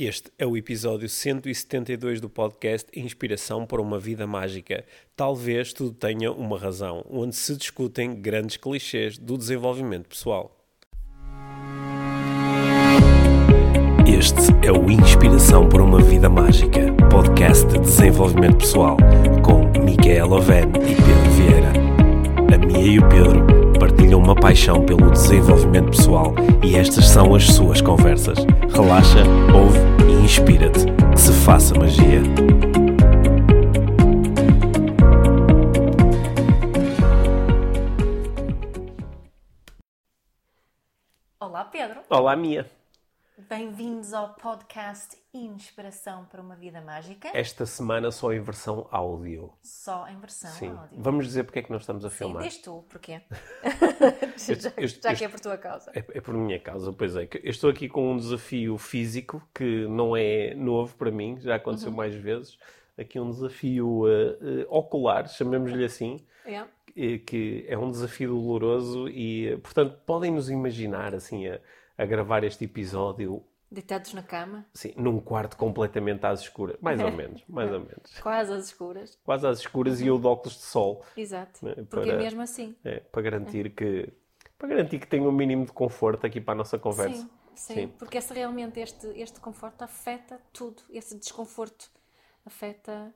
Este é o episódio 172 do podcast Inspiração para uma Vida Mágica. Talvez tudo tenha uma razão, onde se discutem grandes clichês do desenvolvimento pessoal. Este é o Inspiração para uma Vida Mágica, podcast de desenvolvimento pessoal, com Micaela Oven e Pedro Vieira. A Mia e o Pedro partilham uma paixão pelo desenvolvimento pessoal e estas são as suas conversas. Relaxa, ouve e inspira-te. Que se faça magia. Olá, Pedro. Olá, Mia. Bem-vindos ao podcast Inspiração para uma Vida Mágica. Esta semana só em versão áudio. Só em versão Sim. áudio. Vamos dizer porque é que nós estamos a Sim, filmar. diz tu, porquê? Este- já, este- já este- que é por tua causa. É, é por minha causa, pois é. Eu estou aqui com um desafio físico que não é novo para mim, já aconteceu mais vezes. Aqui um desafio eh, eh, ocular, chamemos-lhe assim, Yeah. eh, que é um desafio doloroso e, portanto, podem nos imaginar assim a, a gravar este episódio Deitados na cama, assim, num quarto completamente às escuras, mais ou menos, mais ou menos, quase às escuras. quase às escuras e eu de óculos de sol, Exato. né, Porque é para- mesmo assim. é, para garantir que para garantir que tenha um mínimo de conforto aqui para a nossa conversa. Sim, sim, Sim. Porque esse, realmente este, este conforto afeta tudo. Esse desconforto afeta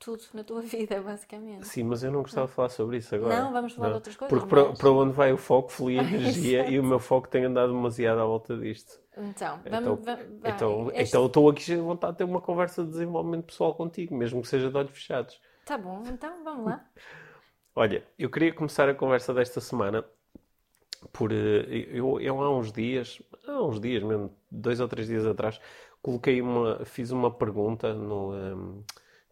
tudo na tua vida, basicamente. Sim, mas eu não gostava de falar sobre isso agora. Não, vamos falar de outras coisas, Porque para, mas- para onde vai o foco flui a energia e o meu foco tem andado demasiado à volta disto. Então, Então, vamos. va- vai. então, Este- então estou aqui de vontade de ter uma conversa de desenvolvimento pessoal contigo, mesmo que seja de olhos fechados. Tá bom, então vamos lá. Olha, eu queria começar a conversa desta semana por. eh, Eu, eu há uns dias, há uns dias mesmo, dois ou três dias atrás, coloquei uma. Fiz uma pergunta no. ehm,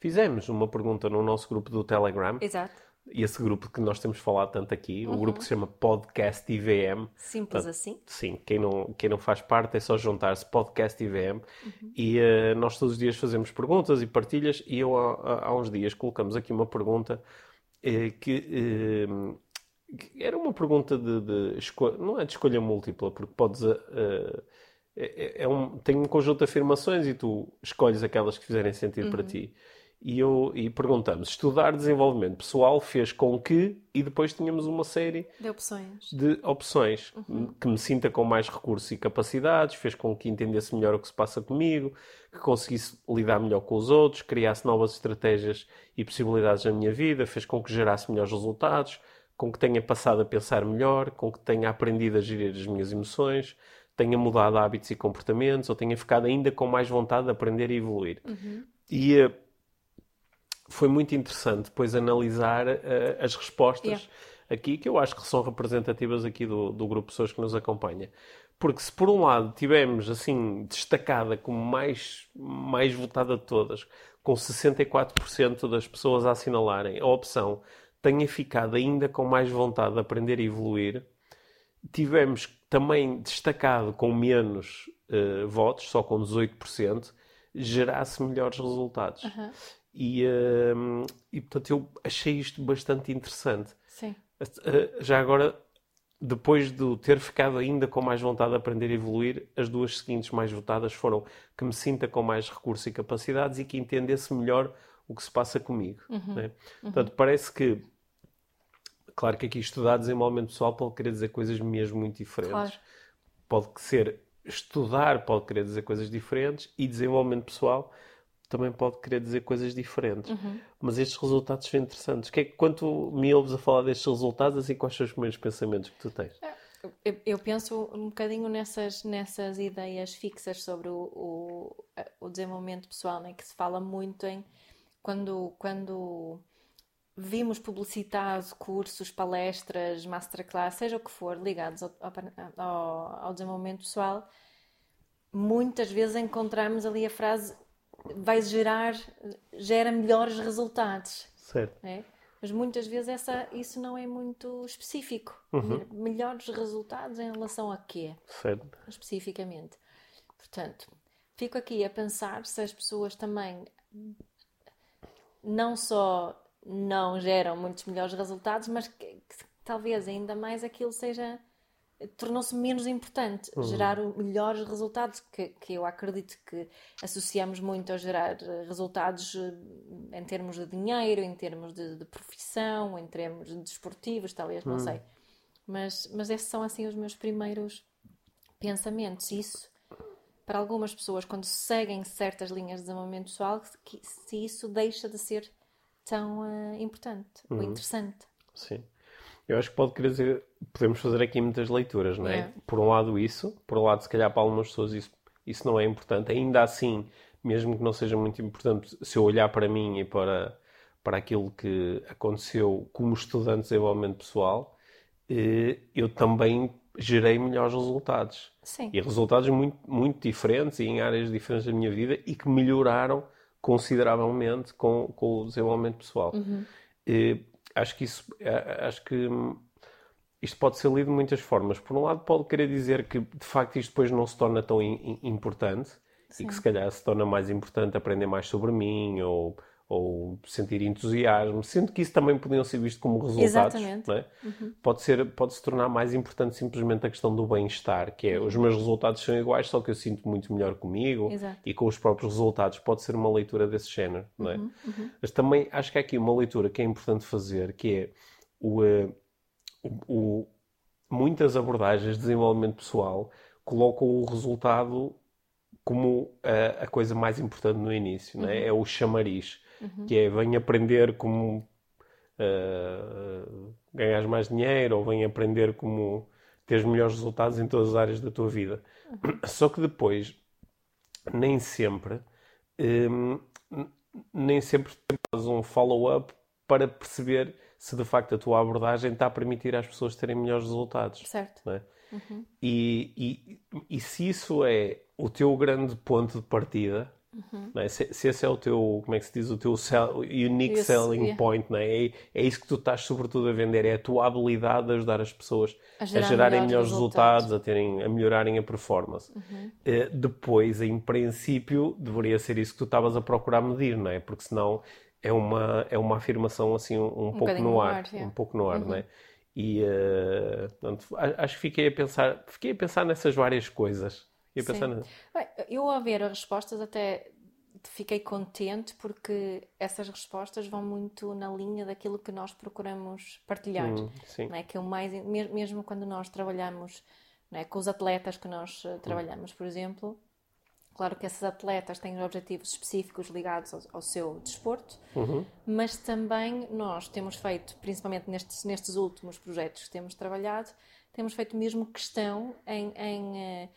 fizemos uma pergunta no nosso grupo do Telegram. Exato. esse grupo que nós temos falado tanto aqui, Uhum. o grupo que se chama Podcast IVM. Simples assim. Sim, quem não, quem não faz parte é só juntar-se Podcast IVM Uhum. e eh, nós todos os dias fazemos perguntas e partilhas e eu há, há- uns dias colocamos aqui uma pergunta eh, que, eh, que era uma pergunta de, de escolha, não é de escolha múltipla, porque podes é, é um, tem um conjunto de afirmações e tu escolhes aquelas que fizerem sentido para ti. E, eu, e perguntamos, estudar desenvolvimento pessoal fez com que, e depois tínhamos uma série De opções. de opções que me sinta com mais recursos e capacidades, fez com que entendesse melhor o que se passa comigo, que conseguisse lidar melhor com os outros, criasse novas estratégias e possibilidades na minha vida, fez com que gerasse melhores resultados, com que tenha passado a pensar melhor, com que tenha aprendido a gerir as minhas emoções, tenha mudado hábitos e comportamentos, ou tenha ficado ainda com mais vontade de aprender e evoluir. E eh, foi muito interessante depois analisar eh, as respostas Yeah. aqui, que eu acho que são representativas aqui do, do grupo de pessoas que nos acompanha. Porque se por um lado tivemos assim destacada como mais, mais votada de todas, com 64% das pessoas a assinalarem a opção tenha ficado ainda com mais vontade de aprender e evoluir, tivemos também destacado com menos eh, votos, só com 18%, gerasse melhores resultados. E, ehm, e portanto eu achei isto bastante interessante. Sim. Uh, Já agora, depois de ter ficado ainda com mais vontade de aprender e evoluir, as duas seguintes mais votadas foram que me sinta com mais recursos e capacidades e que entendesse melhor o que se passa comigo. né? Portanto, parece que, claro que aqui estudar desenvolvimento pessoal pode querer dizer coisas mesmo muito diferentes. Claro. Pode ser estudar, pode querer dizer coisas diferentes e desenvolvimento pessoal também pode querer dizer coisas diferentes. Mas estes resultados são interessantes. Que é quando me ouves a falar destes resultados, assim, quais são os primeiros pensamentos que tu tens? Eu, eu penso um bocadinho nessas, nessas ideias fixas sobre o, o, o desenvolvimento pessoal, né? que se fala muito em quando, quando vimos publicitado cursos, palestras, masterclass, seja o que for, ligados ao, ao, ao desenvolvimento pessoal, muitas vezes encontramos ali a frase vai gerar, gera melhores resultados. Certo. né? Mas muitas vezes essa, isso não é muito específico. Melhores resultados em relação a quê? Certo. especificamente. Portanto, fico aqui a pensar se as pessoas também não só não geram muitos melhores resultados, mas que, que talvez ainda mais aquilo seja tornou-se menos importante Uhum. gerar melhores resultados, que, que eu acredito que associamos muito a gerar eh, resultados eh, em termos de dinheiro, em termos de, de profissão, em termos desportivos, talvez, Uhum. não sei. Mas, mas esses são assim os meus primeiros pensamentos. Isso, para algumas pessoas, quando seguem certas linhas de desenvolvimento pessoal, que- se isso deixa de ser tão eh, importante ou interessante. Sim. Eu acho que pode querer dizer, podemos fazer aqui muitas leituras, não é? Yeah. Por um lado isso, por um lado se calhar para algumas pessoas isso, isso não é importante. Ainda assim, mesmo que não seja muito importante, se eu olhar para mim e para, para aquilo que aconteceu como estudante de desenvolvimento pessoal, eh, eu também gerei melhores resultados. Sim. E resultados muito, muito diferentes e em áreas diferentes da minha vida e que melhoraram consideravelmente com, com o desenvolvimento pessoal. Eh, acho que isso, eh, acho que hum, isto pode ser lido de muitas formas. Por um lado, pode querer dizer que de facto isto depois não se torna tão im- im- importante e que se calhar se torna mais importante aprender mais sobre mim ou, ou sentir entusiasmo, sendo que isso também podiam ser visto como resultados. Exatamente. é? Pode, ser, pode se tornar mais importante simplesmente a questão do bem-estar, que é os meus resultados são iguais, só que eu sinto muito melhor comigo Exato. e com os próprios resultados. Pode ser uma leitura desse género, não é? Mas também acho que há aqui uma leitura que é importante fazer, que é o, eh, o- o- muitas abordagens de desenvolvimento pessoal colocam o resultado como a, a coisa mais importante no início, é? É o chamariz, que é vem aprender como uh, ganhar mais dinheiro ou vem aprender como teres melhores resultados em todas as áreas da tua vida. Só que depois, nem sempre, hum, n- nem sempre fazes um follow-up para perceber se de facto a tua abordagem está a permitir às pessoas terem melhores resultados. Certo. é? E, e, e se isso é o teu grande ponto de partida, não é? se, se esse é o teu, como é que se diz, o teu sell- unique Esse, selling yeah. point, não é? É, é isso que tu estás sobretudo a vender, é a tua habilidade de ajudar as pessoas A a, gerar gerarem melhores melhores resultados. resultados, a, terem, a melhorarem a performance. Eh, depois, em princípio, deveria ser isso que tu estavas a procurar medir, não é? Porque senão é uma, é uma afirmação assim um, um pouco bocadinho no ar, ar, yeah. um pouco no ar, não é? E eh, portanto, a- acho que fiquei a pensar, fiquei a pensar nessas várias coisas. Sim. pensar Bem, eu ao ver as respostas até fiquei contente porque essas respostas vão muito na linha daquilo que nós procuramos partilhar. Hum, sim. não é? Que é o mais, mes- mesmo quando nós trabalhamos não é? com os atletas que nós eh, trabalhamos, por exemplo, claro que esses atletas têm objetivos específicos ligados ao, ao seu desporto, mas também nós temos feito, principalmente nestes, nestes últimos projetos que temos trabalhado, temos feito mesmo questão em, em, eh,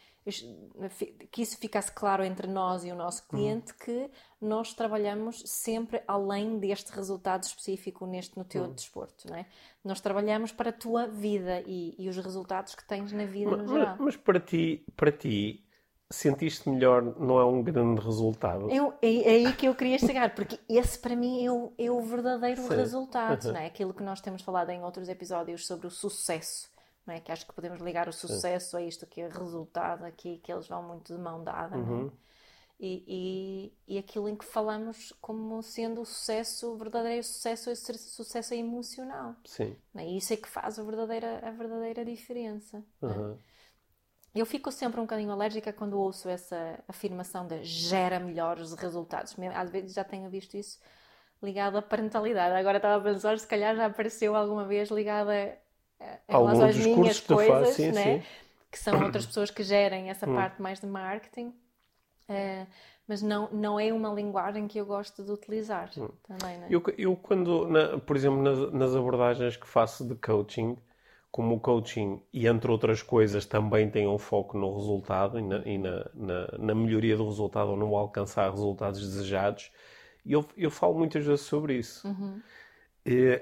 que isso ficasse claro entre nós e o nosso cliente que nós trabalhamos sempre além deste resultado específico neste no teu desporto, não é? Nós trabalhamos para a tua vida e, e os resultados que tens na vida no Mas, geral. mas para ti, para ti, sentiste melhor não é um grande resultado? Eu, é, é aí que eu queria chegar, porque esse para mim é o, é o verdadeiro Sim. resultado, Uhum. não é? Aquilo que nós temos falado em outros episódios sobre o sucesso, não é? Que acho que podemos ligar o sucesso a isto que é resultado aqui, que eles vão muito de mão dada, não Uhum. é? E, e, e aquilo em que falamos como sendo o sucesso, o verdadeiro sucesso, esse sucesso emocional. Sim. Não é? E isso é que faz a verdadeira, a verdadeira diferença. é? Uhum. Eu fico sempre um bocadinho alérgica quando ouço essa afirmação de gera melhores resultados. Às vezes já tenho visto isso ligado à parentalidade. Agora estava a pensar, se calhar já apareceu alguma vez ligada Algum relação às dos minhas cursos que tu coisas, sim, né? sim. Hum. que são outras pessoas que gerem essa parte mais de marketing. Eh, mas não, não é uma linguagem que eu gosto de utilizar também, né? Hum. Eu, eu quando, na- por exemplo, nas, nas abordagens que faço de coaching, como o coaching, e entre outras coisas, também tem um foco no resultado e na, e na, na, na melhoria do resultado ou no alcançar resultados desejados, eu, eu falo muitas vezes sobre isso.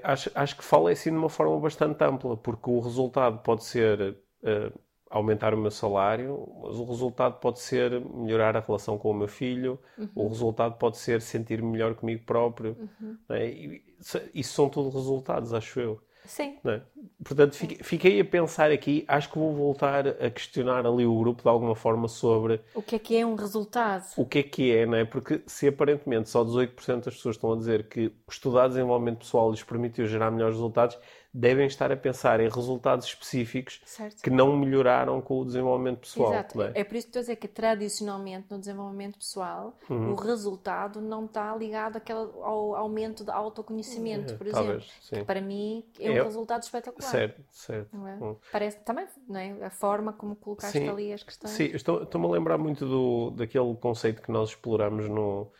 Acho, acho que falo assim de uma forma bastante ampla, porque o resultado pode ser eh, aumentar o meu salário, mas o resultado pode ser melhorar a relação com o meu filho, o resultado pode ser sentir-me melhor comigo próprio. não é? E Isso, isso são tudo resultados, acho eu. Sim, é? Portanto, fiquei a pensar aqui, acho que vou voltar a questionar ali o grupo de alguma forma sobre... O que é que é um resultado? O que é que é, não é? Porque se aparentemente só 18% das pessoas estão a dizer que estudar desenvolvimento pessoal lhes permitiu gerar melhores resultados, devem estar a pensar em resultados específicos certo. que não melhoraram com o desenvolvimento pessoal. Exato. É? é? por isso que estou a dizer que tradicionalmente no desenvolvimento pessoal Uhum. o resultado não está ligado àquele, ao aumento de autoconhecimento, por exemplo. Talvez. Que para mim é um É- resultado espetacular. Certo, certo. é? Hum. Parece também não é? a forma como colocaste Sim. ali as questões. Sim, estou- estou-me a lembrar muito do, daquele conceito que nós exploramos no,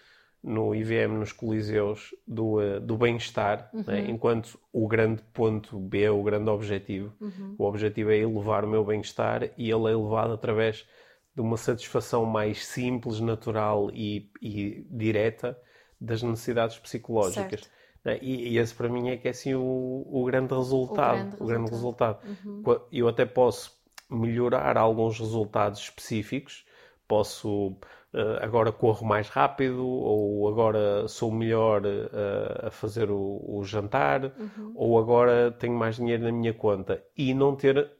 no IVM, nos Coliseus, do, eh, do bem-estar, né? enquanto o grande ponto B, o grande objetivo. O objetivo é elevar o meu bem-estar e ele é elevado através de uma satisfação mais simples, natural e, e direta das necessidades psicológicas. Certo. né? E, e esse para mim é que é assim o, o grande resultado. grande o grande resultado. resultado. Qua- Eu até posso melhorar alguns resultados específicos. Posso, agora corro mais rápido, ou agora sou melhor eh, a fazer o, o jantar, ou agora tenho mais dinheiro na minha conta e não ter,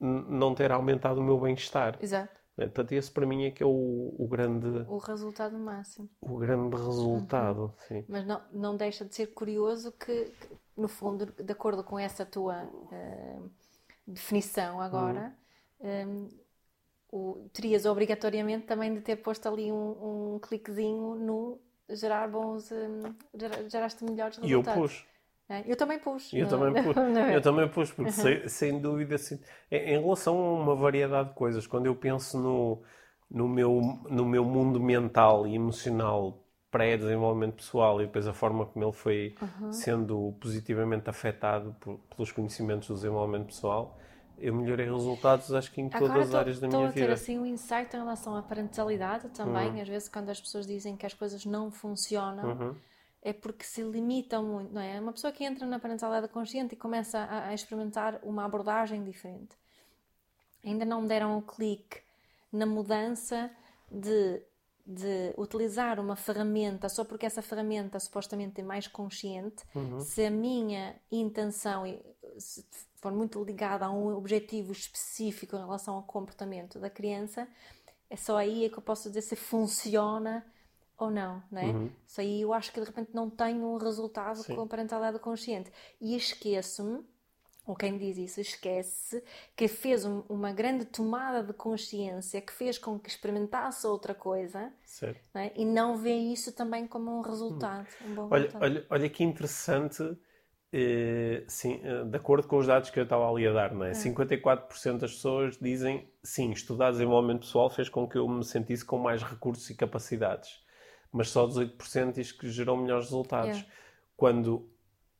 não ter aumentado o meu bem-estar. Exato. né? Portanto, esse para mim é que é o, o grande, O resultado máximo. o grande resultado. Sim. Mas não, não deixa de ser curioso que, que, no fundo, de acordo com essa tua eh, definição agora, Uhum. eh, o- terias obrigatoriamente também de ter posto ali um, um cliquezinho no gerar bons, eh, gera- geraste melhores E eu resultados. pus. É, Eu também pus. Eu não- também pus, é? eu também pus, porque sem, sem dúvida, em, relação a uma variedade de coisas, quando eu penso no, no, meu, no meu mundo mental e emocional pré-desenvolvimento pessoal e depois a forma como ele foi sendo positivamente afetado por- pelos conhecimentos do desenvolvimento pessoal, eu melhorei resultados, acho que em todas Agora as áreas da estou minha a ter vida. Hum. assim um insight em relação à parentalidade também. Às vezes, quando as pessoas dizem que as coisas não funcionam, Uhum. é porque se limitam muito, não é? Uma pessoa que entra na parentalidade consciente e começa a, a experimentar uma abordagem diferente, ainda não deram o clique na mudança de, de utilizar uma ferramenta só porque essa ferramenta supostamente é mais consciente, Uhum. se a minha intenção se for muito ligada a um objetivo específico em relação ao comportamento da criança, é só aí é que eu posso dizer se funciona ou não, não é? Só aí eu acho que de repente não tenho um resultado com a parentalidade consciente. E esqueço-me, ou quem diz isso, esquece que fez um- uma grande tomada de consciência que fez com que experimentasse outra coisa não é? e não vê isso também como um resultado. Um bom Olha, resultado. olha, olha que interessante, sim, eh, de acordo com os dados que eu estava ali a dar, não é? 54% das pessoas dizem sim, estudar desenvolvimento pessoal fez com que eu me sentisse com mais recursos e capacidades, mas só 18% diz que gerou melhores resultados. Yeah. Quando,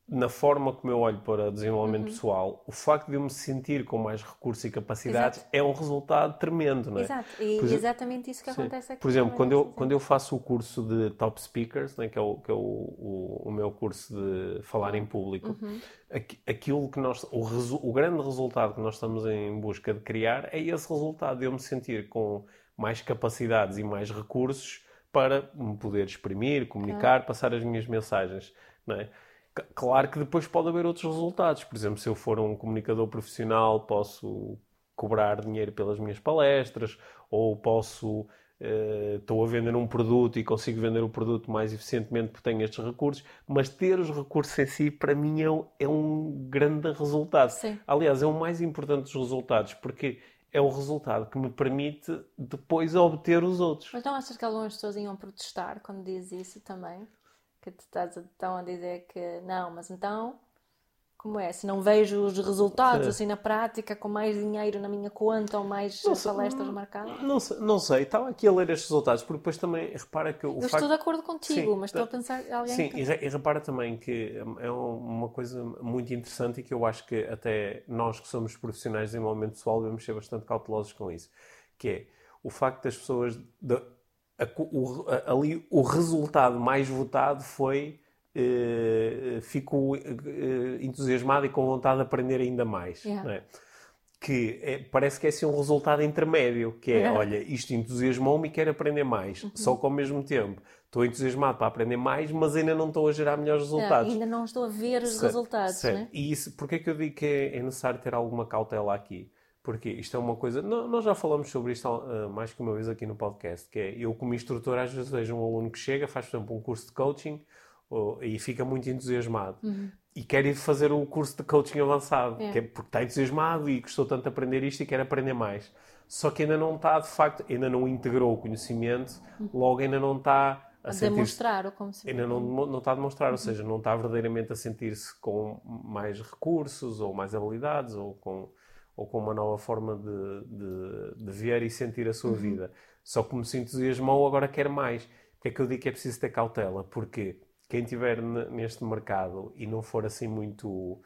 na forma como eu olho para desenvolvimento Uhum. pessoal, o facto de eu me sentir com mais recursos e capacidades Exato. é um resultado tremendo, não é? Exato, e Por exatamente isso que Sim. acontece aqui. Por exemplo, quando eu, quando eu faço o curso de Top Speakers, né, que é, o, que é o, o, o meu curso de falar em público, Uhum. aqui- aquilo que nós, o, resu- o grande resultado que nós estamos em busca de criar é esse resultado, de eu me sentir com mais capacidades e mais recursos para me poder exprimir, comunicar, passar as minhas mensagens. Não é? Claro que depois pode haver outros resultados. Por exemplo, se eu for um comunicador profissional, posso cobrar dinheiro pelas minhas palestras, ou posso eh, estou a vender um produto e consigo vender o produto mais eficientemente porque tenho estes recursos, mas ter os recursos em si, para mim, é um, é um grande resultado. Sim. Aliás, é o mais importante dos resultados, porque é o resultado que me permite depois obter os outros. Mas não achas que algumas pessoas iam protestar quando dizes isso também? Que te estás a, dizer que não, mas então, como é? Se não vejo os resultados Sim. assim na prática, com mais dinheiro na minha conta ou mais Não sei- palestras marcadas? Não sei, não sei, estava aqui a ler estes resultados, porque depois também repara que o Eu facto... estou de acordo contigo, Sim, mas estou a pensar alguém Sim, que... e, re- repara também que é um- uma coisa muito interessante e que eu acho que até nós que somos profissionais de desenvolvimento pessoal devemos ser bastante cautelosos com isso, que é o facto das pessoas, de- a o, a- ali o resultado mais votado foi eh, fico eh, entusiasmado e com vontade de aprender ainda mais. Yeah. não é? que é, parece que é assim um resultado intermédio, que é, é. olha, isto entusiasmou-me e quero aprender mais. Uhum. Só que ao mesmo tempo estou entusiasmado para aprender mais, mas ainda não estou a gerar melhores resultados. É, ainda não estou a ver os certo, resultados. Certo. Né? E isso, porquê é que eu digo que é, é, necessário ter alguma cautela aqui? Porque isto é uma coisa. Nós já falamos sobre isto uh, mais que uma vez aqui no podcast, que é eu, como instrutor, às vezes vejo um aluno que chega, faz, por exemplo, um curso de coaching ou, e fica muito entusiasmado. Uhum e quer ir fazer o curso de coaching avançado, é. é. porque está entusiasmado e gostou tanto de aprender isto e quer aprender mais. Só que ainda não está, de facto, ainda não integrou o conhecimento, uhum. logo ainda não está a, a demonstrar ou como se ainda não, não está a demonstrar, uhum. ou seja, não está verdadeiramente a sentir-se com mais recursos ou mais habilidades ou com, ou com uma nova forma de, de, de ver e sentir a sua uhum. vida. Só como se entusiasmou, agora quer mais. Porque é que eu digo que é preciso ter cautela? Porque quem estiver neste mercado e não for assim muito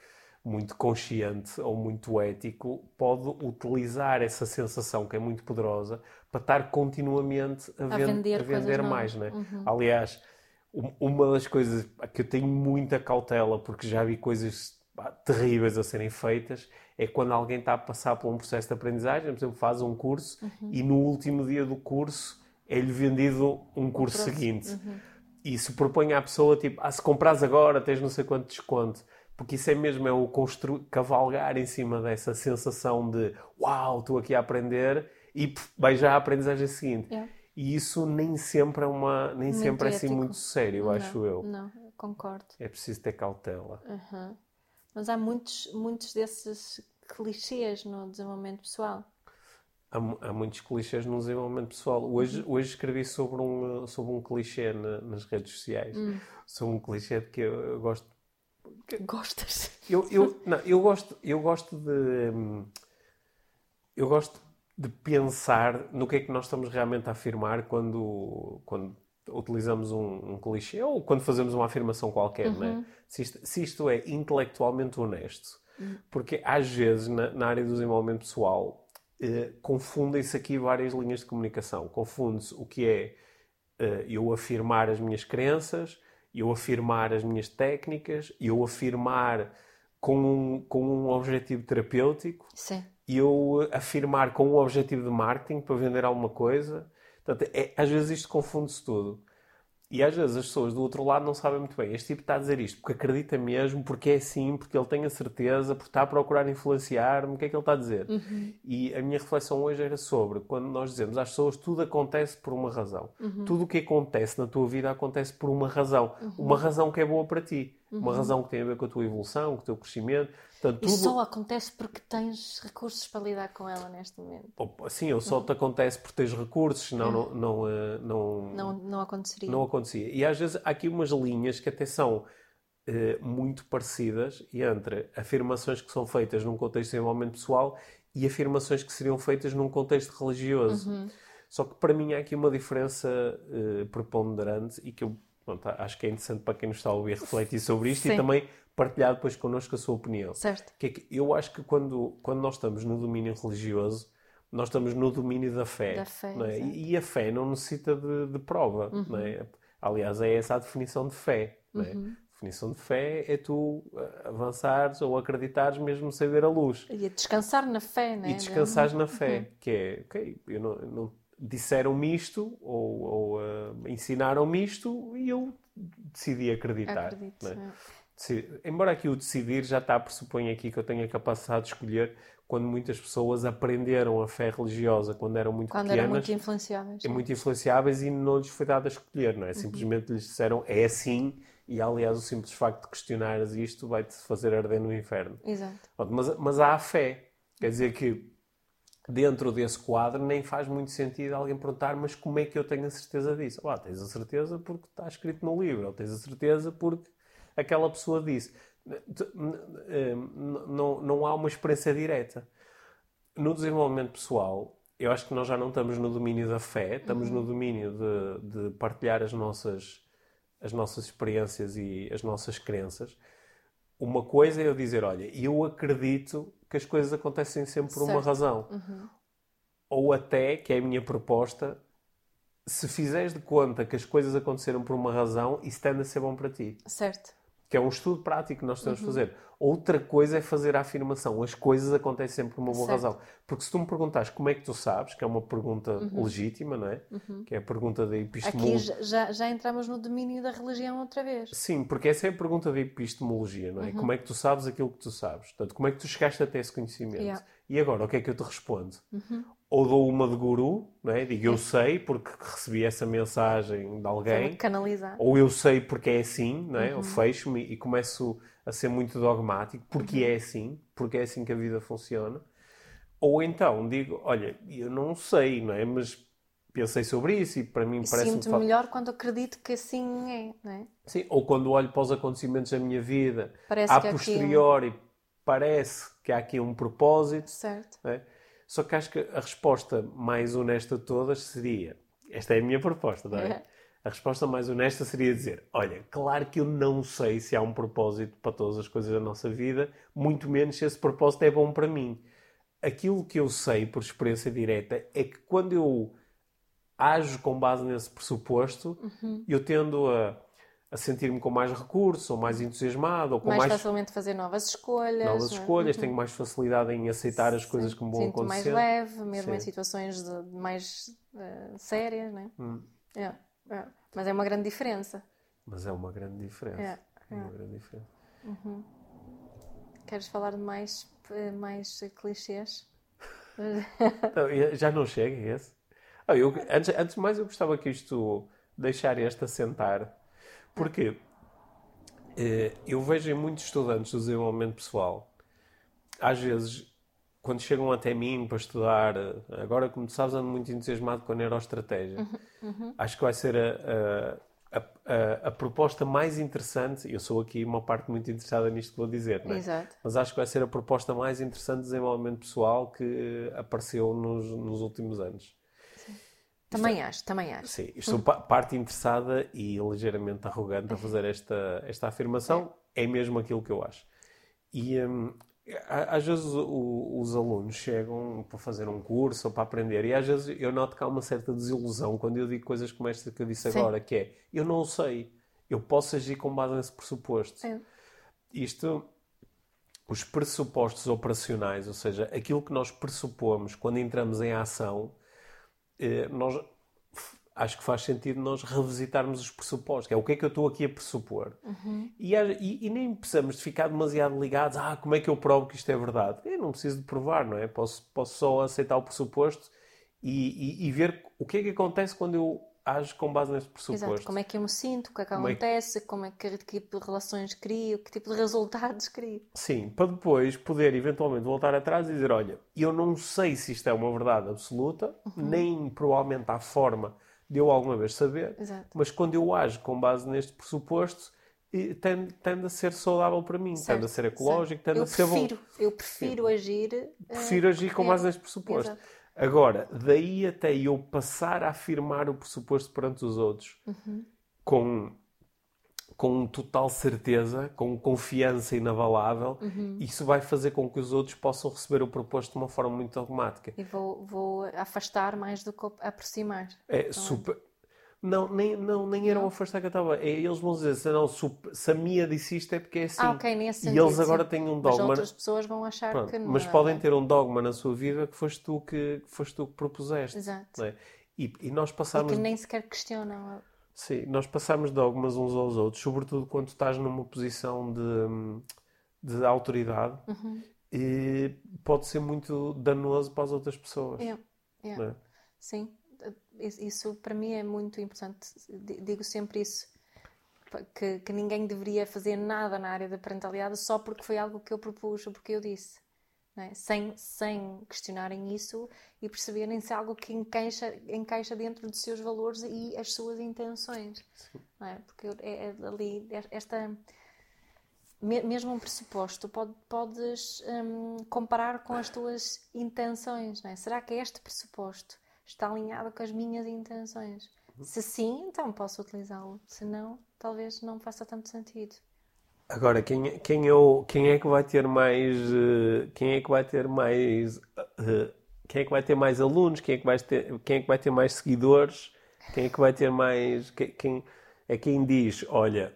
muito consciente ou muito ético pode utilizar essa sensação que é muito poderosa para estar continuamente a, a vender, a vender mais, né? Uhum. Aliás, uma das coisas que eu tenho muita cautela porque já vi coisas terríveis a serem feitas é quando alguém está a passar por um processo de aprendizagem, por exemplo, faz um curso uhum. e no último dia do curso é-lhe vendido um curso seguinte. Uhum e se propõe à pessoa, tipo, ah, se comprares agora tens não sei quanto desconto. Porque isso é mesmo, é o constru... cavalgar em cima dessa sensação de uau, estou aqui a aprender e pff, vai já a aprendizagem seguinte. Yeah. E isso nem sempre é uma, nem muito sempre é assim muito sério, não, acho eu. Não, concordo. É preciso ter cautela. Uhum. Mas há muitos, muitos desses clichês no desenvolvimento pessoal há, há muitos clichês no desenvolvimento pessoal. Hoje, uhum. hoje escrevi sobre um, sobre um clichê na, nas redes sociais. Uhum. Sobre um clichê de que eu, eu gosto. Que, Gostas? Eu, eu, não, eu, gosto, eu gosto de. Eu gosto de pensar no que é que nós estamos realmente a afirmar quando, quando utilizamos um, um clichê ou quando fazemos uma afirmação qualquer, uhum. né? se, isto, se isto é intelectualmente honesto. Uhum. Porque às vezes na, na área do desenvolvimento pessoal eh, confundem-se aqui várias linhas de comunicação. Confunde-se o que é uh, eu afirmar as minhas crenças, eu afirmar as minhas técnicas, eu afirmar com um, com um objetivo terapêutico, Sim. eu afirmar com um objetivo de marketing para vender alguma coisa. Portanto, é, às vezes isto confunde-se tudo. E às vezes as pessoas do outro lado não sabem muito bem. Este tipo está a dizer isto porque acredita mesmo, porque é assim, porque ele tem a certeza, porque está a procurar influenciar-me. O que é que ele está a dizer? Uhum. E a minha reflexão hoje era sobre quando nós dizemos às pessoas tudo acontece por uma razão. Uhum. Tudo o que acontece na tua vida acontece por uma razão. Uhum. Uma razão que é boa para ti. Uma uhum. razão que tem a ver com a tua evolução, com o teu crescimento. Portanto, tudo... E só acontece porque tens recursos para lidar com ela neste momento. Sim, ou só uhum. te acontece porque tens recursos, senão uhum. não, não, eh, não, não, não, aconteceria. Não acontecia. E às vezes há aqui umas linhas que até são uh, muito parecidas entre afirmações que são feitas num contexto de desenvolvimento pessoal e afirmações que seriam feitas num contexto religioso. Uhum. Só que para mim há aqui uma diferença uh, preponderante e que eu pronto, acho que é interessante para quem nos está a ouvir refletir sobre isto Sim. e também partilhar depois connosco a sua opinião. Certo. Que é que eu acho que quando, quando nós estamos no domínio religioso, nós estamos no domínio da fé. Da fé é? e, e, a fé não necessita de, de prova. Uhum. É? Aliás, é essa a definição de fé. É? Uhum. A definição de fé é tu eh, avançares ou acreditares mesmo sem ver a luz. E descansar na fé, né? E descansares na fé, uhum. que é, ok, eu não, não disseram-me isto ou, ou uh, ensinaram-me isto e eu decidi acreditar. Acredito, é? embora aqui o decidir já está, pressupõe aqui que eu tenho a capacidade de escolher quando muitas pessoas aprenderam a fé religiosa quando eram muito quando pequenas. Quando eram muito influenciáveis. É muito influenciáveis e não lhes foi dado a escolher, não é? Uhum. Simplesmente lhes disseram é assim e, aliás, o simples facto de questionares isto vai-te fazer arder no inferno. Exato. Mas, mas há a fé. Quer dizer que dentro desse quadro nem faz muito sentido alguém perguntar mas como é que eu tenho a certeza disso? Ah, tens a certeza porque está escrito no livro, ou tens a certeza porque aquela pessoa disse. Não, não há uma experiência direta. No desenvolvimento pessoal, eu acho que nós já não estamos no domínio da fé, estamos uhum. no domínio de, de, partilhar as nossas, as nossas experiências e as nossas crenças. Uma coisa é eu dizer, olha, eu acredito que as coisas acontecem sempre por certo. uma razão. Uhum. Ou até, que é a minha proposta, se fizeres de conta que as coisas aconteceram por uma razão, isso tende a ser bom para ti. Certo. Que é um estudo prático que nós temos de fazer. Outra coisa é fazer a afirmação. As coisas acontecem sempre por uma boa Certo. razão. Porque se tu me perguntares como é que tu sabes, que é uma pergunta legítima, não é? Que é a pergunta da Aqui epistemologia. já- já, já entramos no domínio da religião outra vez. Sim, porque essa é a pergunta da epistemologia, não é? Como é que tu sabes aquilo que tu sabes? Portanto, como é que tu chegaste até esse conhecimento? Yeah. E agora, o que é que eu te respondo? Ou dou uma de guru, não é? Digo, eu sei porque recebi essa mensagem de alguém. Canalizar. Ou eu sei porque é assim, não é? Eu fecho-me e começo a ser muito dogmático porque é assim, porque é assim que a vida funciona. Ou então digo, olha, eu não sei, não é? Mas pensei sobre isso e para mim E parece-me... sinto-me fa- melhor quando acredito que assim é, não é? Sim, ou quando olho para os acontecimentos da minha vida, Parece a posteriori parece que há aqui um propósito, Certo. não é? Só que acho que a resposta mais honesta de todas seria, esta é a minha proposta, não é? A resposta mais honesta seria dizer, olha, claro que eu não sei se há um propósito para todas as coisas da nossa vida, muito menos se esse propósito é bom para mim. Aquilo que eu sei por experiência direta é que quando eu ajo com base nesse pressuposto, Uhum. eu tendo a, a sentir-me com mais recursos, ou mais entusiasmado, ou com mais, mais, facilmente fazer novas escolhas. novas não é? escolhas, tenho mais facilidade em aceitar as coisas que me vão Sinto mais acontecer. leve, mesmo em Sim. situações de- de mais eh, sérias, né? Hum. É, é. Mas é uma grande diferença. Mas é uma grande diferença. É, É uma grande diferença. Queres falar de mais, eh, mais clichês? E já não chega esse? Ah, eu, antes, antes de mais, eu gostava que isto deixar este assentar, porque eh, eu vejo em muitos estudantes do desenvolvimento pessoal, às vezes, quando chegam até mim para estudar, eh, agora, como tu sabes, ando muito entusiasmado com a neuroestratégia. Acho que vai ser a, a, a, a- a proposta mais interessante. Eu sou aqui uma parte muito interessada nisto que vou dizer, não é? Exato. Mas acho que vai ser a proposta mais interessante de desenvolvimento pessoal que eh, apareceu nos, nos últimos anos. Também acho, também acho. Sim, estou pa- parte interessada e ligeiramente arrogante a fazer esta, esta afirmação. É mesmo aquilo que eu acho. E hum, às vezes o- os alunos chegam para fazer um curso ou para aprender e às vezes eu noto que há uma certa desilusão quando eu digo coisas como esta que eu disse Sim. agora, que é, eu não sei, eu posso agir com base nesse pressuposto. É. Isto, os pressupostos operacionais, ou seja, aquilo que nós pressupomos quando entramos em ação, nós f- acho que faz sentido nós revisitarmos os pressupostos, que é o que é que eu estou aqui a pressupor. E, há- e- e nem precisamos de ficar demasiado ligados, ah, como é que eu provo que isto é verdade? Eu não preciso de provar, não é? Posso, posso só aceitar o pressuposto e, e- e ver o que é que acontece quando eu ajo com base neste pressuposto. Exato. Como é que eu me sinto, o que é que Como é que- acontece, como é que, que tipo de relações crio, que tipo de resultados crio. Sim, para depois poder eventualmente voltar atrás e dizer: olha, eu não sei se isto é uma verdade absoluta, Uhum. nem provavelmente há forma de eu alguma vez saber, Exato. mas quando eu ajo com base neste pressuposto, tende, tende a ser saudável para mim, tende a Certo, ser ecológico, tende eu a ser bom. prefiro, Eu prefiro agir. eh, Prefiro agir com é, base neste pressuposto. exato. Agora, daí até eu passar a afirmar o pressuposto perante os outros Uhum. com, com total certeza, com confiança inabalável, Uhum. isso vai fazer com que os outros possam receber o proposto de uma forma muito automática. E vou, vou afastar mais do que aproximar. É super. Não, nem, não, nem era o afastar que eu estava. É, eles vão dizer, se, não, se, a Mia disse isto é porque é assim. Ah, ok, nesse e sentido, eles agora têm um Mas dogma. outras pessoas vão achar Pronto, que não. mas é, podem ter um dogma na sua vida que foste tu que, que, foste tu que propuseste. Exato. não é? e, e nós E passamos que nem sequer questionam. Sim, nós passamos dogmas uns aos outros, sobretudo quando estás numa posição de, de autoridade, Uhum. e pode ser muito danoso para as outras pessoas. É. não é? Sim, Isso- para mim é muito importante. Di- Digo sempre isso. Que, que ninguém deveria fazer nada na área da parentalidade só porque foi algo que eu propus ou porque eu disse. é? Sem, sem questionarem isso e perceberem se é algo que encaixa, encaixa dentro dos seus valores e as suas intenções. É? Porque é, é ali, esta, me- mesmo um pressuposto, pode- podes hum, comparar com as tuas intenções. É? Será que este pressuposto está alinhado com as minhas intenções? Se sim, então posso utilizá-lo. Se não, talvez não faça tanto sentido. Agora, quem, é- quem, o, quem é que vai ter mais. eh, Quem é que vai ter mais. eh, Quem é que vai ter mais alunos? Quem é que vai ter, quem é que vai ter mais seguidores? Quem é que vai ter mais. Quem- é quem diz: olha,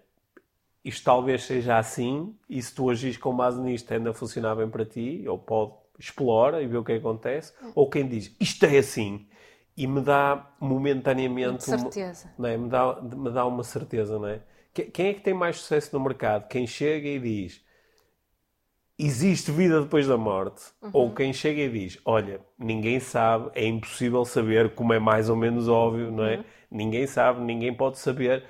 isto talvez seja assim, e se tu agis com base nisto ainda funcionar bem para ti, ou pode, explora e vê o que acontece, ou quem diz, isto é assim, e me dá momentaneamente... Uma certeza. Uma, não é? me, dá, me dá uma certeza, não é? Quem é que tem mais sucesso no mercado? Quem chega e diz existe vida depois da morte? Uhum. Ou quem chega e diz olha, ninguém sabe, é impossível saber, como é mais ou menos óbvio, não é? Uhum. Ninguém sabe, ninguém pode saber.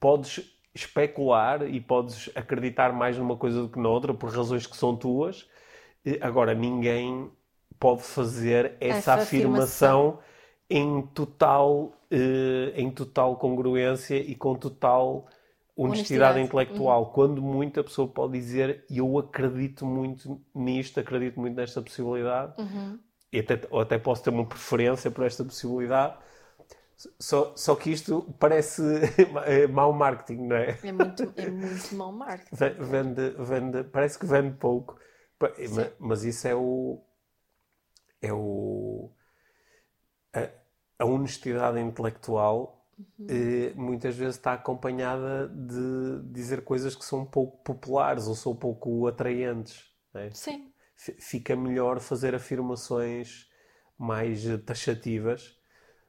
Podes especular e podes acreditar mais numa coisa do que noutra por razões que são tuas. Agora, ninguém pode fazer essa, essa afirmação, afirmação, em total, eh, em total congruência e com total honestidade, honestidade. intelectual, uhum. quando muita pessoa pode dizer eu acredito muito nisto, acredito muito nesta possibilidade, uhum. e até, ou até posso ter uma preferência por esta possibilidade. Só, só que isto parece mau marketing, não é? É muito, é muito mau marketing. Vende, vende, parece que vende pouco. Mas, mas, isso é o. É o. A, honestidade intelectual uhum. eh, muitas vezes está acompanhada de dizer coisas que são um pouco populares ou são pouco atraentes. É? Sim. Fica melhor fazer afirmações mais taxativas,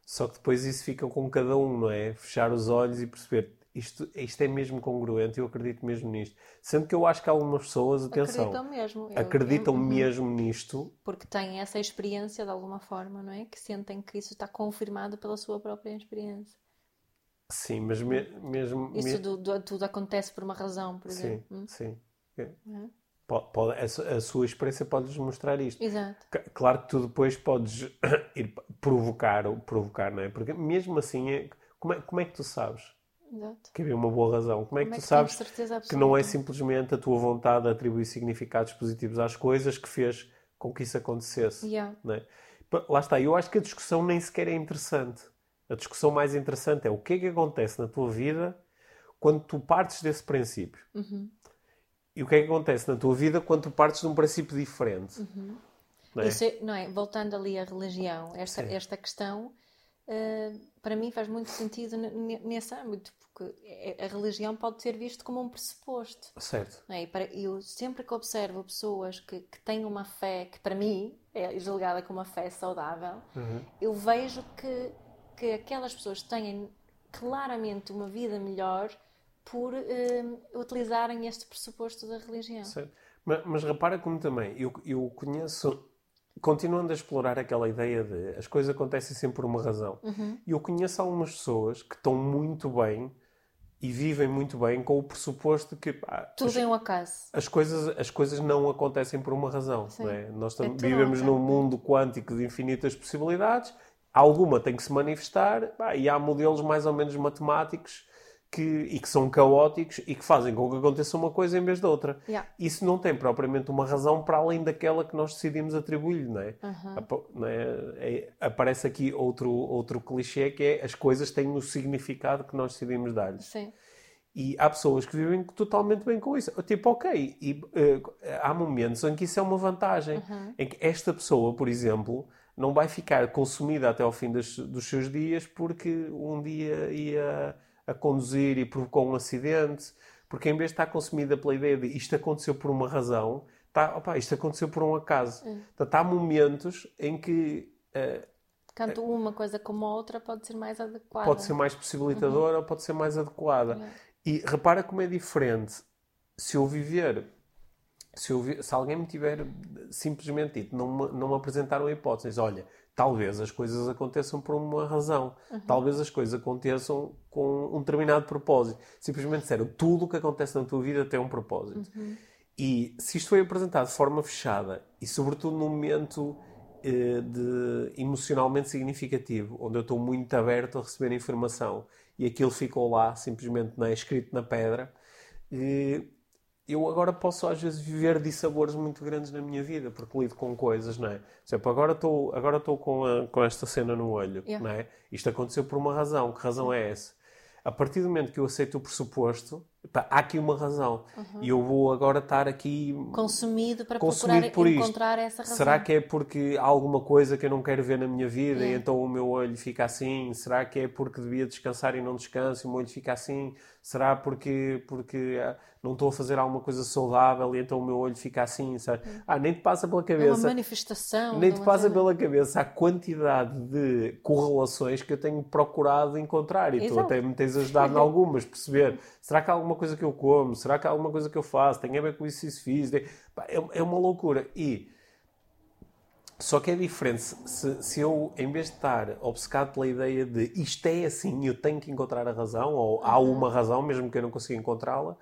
só que depois isso fica com cada um, não é? Fechar os olhos e perceber isto, isto é mesmo congruente, eu acredito mesmo nisto. Sendo que eu acho que algumas pessoas, atenção, acreditam mesmo, eu, acreditam eu, uhum. mesmo nisto. Porque têm essa experiência de alguma forma, não é? Que sentem que isso está confirmado pela sua própria experiência. Sim, mas me, mesmo. Isso do, do, tudo acontece por uma razão, por exemplo. Sim, hum? sim. É. é. Pode, pode, a, a, sua experiência pode-lhes mostrar isto. Exato. Claro que tu depois podes ir provocar, provocar, não é? Porque mesmo assim, é, como, é, como é que tu sabes? Exato. Que havia uma boa razão. Como é que como tu é que sabes que não é simplesmente a tua vontade de atribuir significados positivos às coisas que fez com que isso acontecesse? Yeah. É? Lá está, eu acho que a discussão nem sequer é interessante. A discussão mais interessante é o que é que acontece na tua vida quando tu partes desse princípio. Uhum. E o que é que acontece na tua vida quando tu partes de um princípio diferente. Uhum. Não, é? Isso, não é? Voltando ali à religião, esta, esta questão uh, para mim faz muito sentido nesse âmbito, porque a religião pode ser visto como um pressuposto. Certo. É? para, eu sempre que observo pessoas que, que têm uma fé que para mim é julgada como uma fé saudável, uhum. eu vejo que que aquelas pessoas tenham claramente uma vida melhor por uh, utilizarem este pressuposto da religião. Certo. Mas, mas repara como também, eu, eu conheço, continuando a explorar aquela ideia de as coisas acontecem sempre por uma razão. Uhum. Eu conheço algumas pessoas que estão muito bem e vivem muito bem com o pressuposto que pá, tudo as, é um acaso. As coisas, as coisas não acontecem por uma razão. É? Nós é vivemos num mundo quântico de infinitas possibilidades alguma tem que se manifestar pá, e há modelos mais ou menos matemáticos que, e que são caóticos e que fazem com que aconteça uma coisa em vez de outra. Yeah. Isso não tem propriamente uma razão para além daquela que nós decidimos atribuir, não é? Uhum. Não é? é? Aparece aqui outro, outro clichê que é as coisas têm o significado que nós decidimos dar-lhes. Sim. E há pessoas que vivem totalmente bem com isso. Tipo, ok, e, uh, há momentos em que isso é uma vantagem. Uhum. Em que esta pessoa, por exemplo, não vai ficar consumida até ao fim das, dos seus dias porque um dia ia a conduzir e provocou um acidente, porque em vez de estar consumida pela ideia de isto aconteceu por uma razão, está, opa, isto aconteceu por um acaso. Hum. Portanto, há momentos em que. Uh, Tanto uma coisa como a outra pode ser mais adequada. Pode ser mais possibilitadora uhum. ou pode ser mais adequada. E repara como é diferente se eu viver se, eu, se alguém me tiver simplesmente dito, não me, não me apresentaram hipóteses, olha, talvez as coisas aconteçam por uma razão, uhum. talvez as coisas aconteçam com um determinado propósito. Simplesmente disseram, tudo o que acontece na tua vida tem um propósito. Uhum. E se isto foi apresentado de forma fechada e, sobretudo, num momento eh, de, emocionalmente significativo, onde eu estou muito aberto a receber informação e aquilo ficou lá, simplesmente não é escrito na pedra. Eh, eu agora posso às vezes viver dissabores muito grandes na minha vida, porque lido com coisas, não é? Por exemplo, agora estou agora com, a, com esta cena no olho, yeah. não é? Isto aconteceu por uma razão. Que razão é essa? A partir do momento que eu aceito o pressuposto, Pá, há aqui uma razão. E eu vou agora estar aqui Consumido para consumido procurar por isto. encontrar essa razão. Será que é porque há alguma coisa que eu não quero ver na minha vida É. e então o meu olho fica assim? Será que é porque devia descansar e não descanso e o meu olho fica assim? Será porque, porque ah, não estou a fazer alguma coisa saudável e então o meu olho fica assim? Sabe? Ah, nem te passa pela Hum. É uma cabeça. manifestação. Nem de te passa cena. pela cabeça a quantidade de correlações que eu tenho procurado encontrar e tu Exato. até me tens ajudado em algumas, perceber será que há alguma coisa que eu como, será que há alguma coisa que eu faço, tem a ver com isso, isso fiz, Tem- é, é uma loucura. E só que é diferente se, se- eu, em vez de estar obcecado pela ideia de isto é assim, eu tenho que encontrar a razão, ou há uma razão, mesmo que eu não consiga encontrá-la,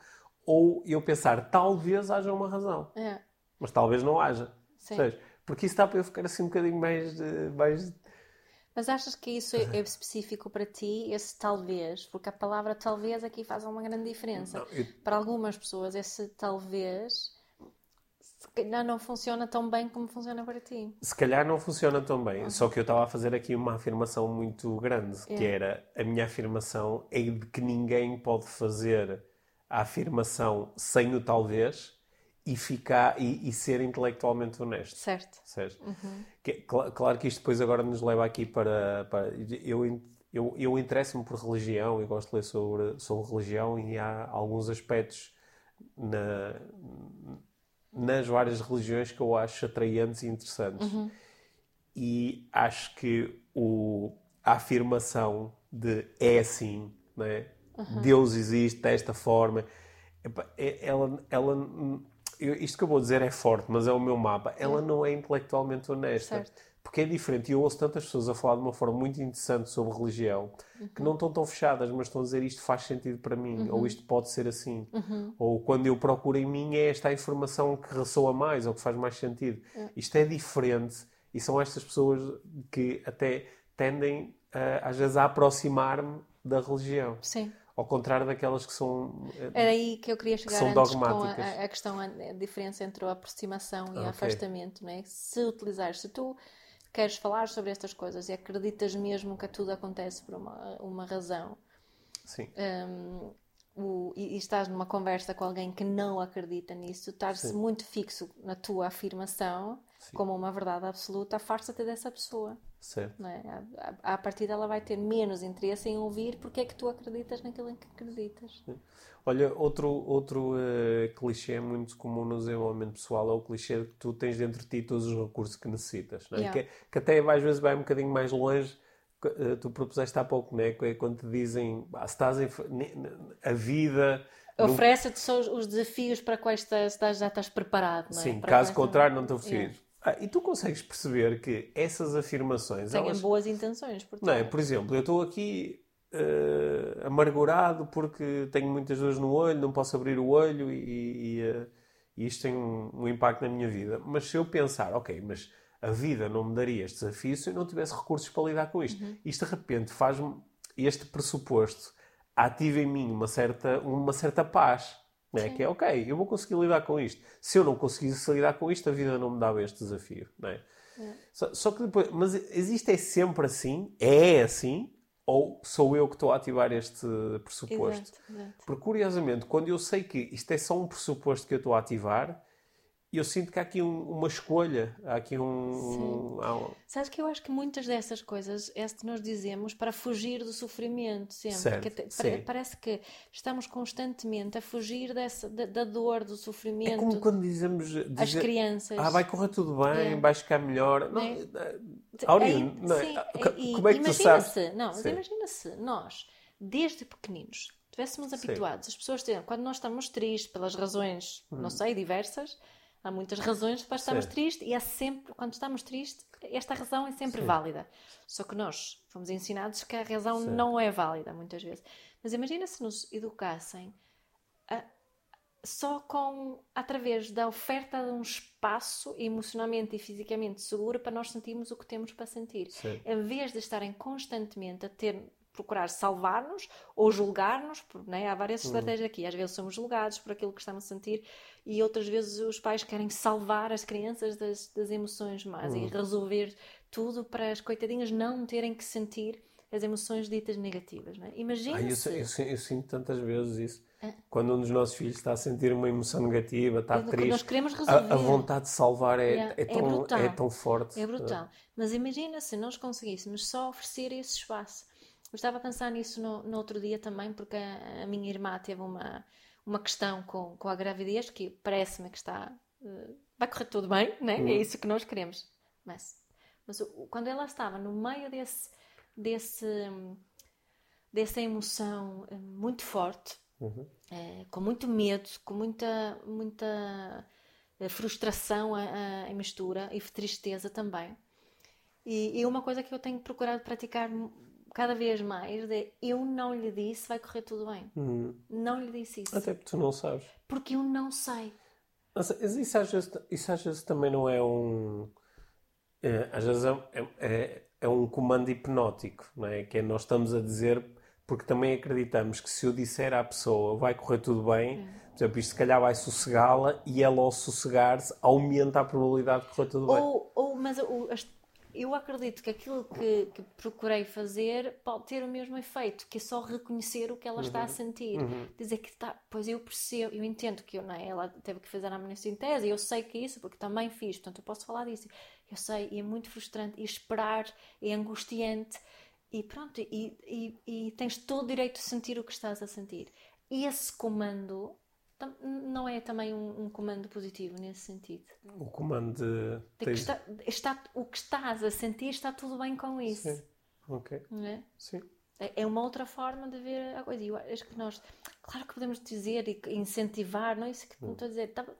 ou eu pensar talvez haja uma razão É. mas talvez não haja. Sim. Sabes? Porque isso dá para eu ficar assim um bocadinho mais. eh, mais... Mas achas que isso é, é específico para ti, esse talvez? Porque a palavra talvez aqui faz uma grande diferença. Não, eu- Para algumas pessoas, esse talvez calhar não funciona tão bem como funciona para ti. Se calhar não funciona tão bem. Só que eu estava a fazer aqui uma afirmação muito grande, que É. era a minha afirmação é de que ninguém pode fazer a afirmação sem o talvez e ficar e, e ser intelectualmente honesto. Certo. Certo? Que- cla- claro que isto depois agora nos leva aqui para. para eu eu, eu interesso-me por religião e gosto de ler sobre, sobre religião e há alguns aspectos na, nas várias religiões que eu acho atraentes e interessantes. E acho que o, a afirmação de é assim, né? Deus existe desta forma, é- ela, ela, eu- isto que eu vou dizer é forte, mas é o meu mapa. Ela não é intelectualmente honesta. Certo. Porque é diferente. E eu ouço tantas pessoas a falar de uma forma muito interessante sobre religião que não estão tão fechadas, mas estão a dizer isto faz sentido para mim, ou isto pode ser assim. Ou quando eu procuro em mim é esta a informação que ressoa mais ou que faz mais sentido. Isto é diferente e são estas pessoas que até tendem, às vezes, a aproximar-me da religião. Sim. Ao contrário daquelas que são. eh, Era aí que eu queria chegar são antes com dogmáticas. a, a questão, a, diferença entre a aproximação e o Ok. afastamento, não é? Se utilizares, se tu queres falar sobre estas coisas e acreditas mesmo que tudo acontece por uma, uma razão, Sim. hum, o- e, estás numa conversa com alguém que não acredita nisso, estar-se muito fixo na tua afirmação como uma verdade absoluta, afasta-te dessa pessoa. Certo. É? À, à, à partida ela vai ter menos interesse em ouvir porque é que tu acreditas naquilo em que acreditas. Olha, outro, outro eh, clichê muito comum no desenvolvimento pessoal é o clichê de que tu tens dentro de ti todos os recursos que necessitas. É? Yeah. que, que até às vezes vai um bocadinho mais longe. Eh, tu propuseste há pouco, né? é quando te dizem "Ah, estás em, a vida. não- Oferece-te só os- os desafios para quais estás, já estás preparado, não é? Sim, Para caso contrário, não te ofereces. Yeah. Ah, e tu consegues perceber que essas afirmações. Tenham elas- boas intenções, portanto. Não é? Por exemplo, eu estou aqui eh, amargurado porque tenho muitas dores no olho, não posso abrir o olho e, e, eh, e isto tem um, um impacto na minha vida. Mas se eu pensar, ok, mas a vida não me daria este desafio se eu não tivesse recursos para lidar com isto. Isto de repente faz-me, este pressuposto ativa em mim uma certa, uma certa paz. Não é? Que é, ok, eu vou conseguir lidar com isto. Se eu não conseguisse lidar com isto, a vida não me dava este desafio. Não é? Só, só que depois, mas existe é sempre assim? É assim? Ou sou eu que estou a ativar este pressuposto? Exato, exato. Porque curiosamente, quando eu sei que isto é só um pressuposto que eu estou a ativar, eu sinto que há aqui um- uma escolha, há aqui um. há um- Sabes que eu acho que muitas dessas coisas é que nós dizemos para fugir do sofrimento sempre. Certo, até- sim. pare- parece que estamos constantemente a fugir dessa, da, da dor, do É sofrimento. como quando dizemos. As dizer, crianças. Ah, vai correr tudo bem, Yeah. vai ficar melhor. Não, É. eh, É, não é? sim, e- como é que tu sabes? Não, mas Sim. imagina se nós, desde pequeninos, estivéssemos Sim. habituados, as pessoas quando nós estamos tristes, pelas razões, não sei, diversas, há muitas razões para estarmos. Sim. tristes e há sempre, quando estamos tristes, esta razão é sempre válida. Só que nós fomos ensinados que a razão Sim. não é válida, muitas vezes. Mas imagina se nos educassem a- só com através da oferta de um espaço emocionalmente e fisicamente seguro para nós sentirmos o que temos para sentir, Sim. em vez de estarem constantemente a ter procurar salvar-nos ou julgar-nos, né? há várias estratégias aqui. Às vezes somos julgados por aquilo que estamos a sentir e outras vezes os pais querem salvar as crianças das, das emoções más e resolver tudo para as coitadinhas não terem que sentir as emoções ditas negativas. Não é? Imagina Ai, eu, se... eu, eu sinto tantas vezes isso. quando um dos nossos filhos está a sentir uma emoção negativa, está É triste, nós queremos resolver. a, a vontade de salvar é, Yeah, é, é tão, brutal. é tão forte. É brutal. Mas imagina se nós conseguíssemos só oferecer esse espaço. Eu estava a pensar nisso no, no outro dia também, porque a, a minha irmã teve uma, uma questão com, com a gravidez que parece-me que está. eh, vai correr tudo bem, né? É isso que nós queremos. Mas, mas quando ela estava no meio desse, desse, dessa emoção eh, muito forte, Uhum. eh, com muito medo, com muita, muita frustração a- a- em mistura e tristeza também. E, e uma coisa que eu tenho procurado praticar cada vez mais é eu não lhe disse vai correr tudo bem. Hum. Não lhe disse isso. Até porque tu não sabes. Porque eu não sei. Mas isso às vezes, isso às vezes também não é um. é, às vezes é, é, é um comando hipnótico, não é? Que é nós estamos a dizer, porque também acreditamos que se eu disser à pessoa vai correr tudo bem, por exemplo, isto se calhar vai sossegá-la e ela ao sossegar-se aumenta a probabilidade de correr tudo bem. Ou, ou, mas o- as- eu acredito que aquilo que, que procurei fazer pode ter o mesmo efeito, que é só reconhecer o que ela Uhum. está a sentir. Dizer que está, pois eu percebo, eu entendo que eu, não é? ela teve que fazer a amniocentese, eu sei que é isso, porque também fiz, portanto eu posso falar disso. Eu sei, e é muito frustrante, e esperar é angustiante, e pronto, e, e, e tens todo o direito de sentir o que estás a sentir. Esse comando não é também um, um comando positivo nesse sentido. O comando de. De tens- está, está- o que estás a sentir está tudo bem com isso. Sim. Ok. não é? Sim. É é uma outra forma de ver a coisa. Eu acho que nós, claro que podemos dizer e incentivar, não é isso que Hum. estou a dizer. Tava-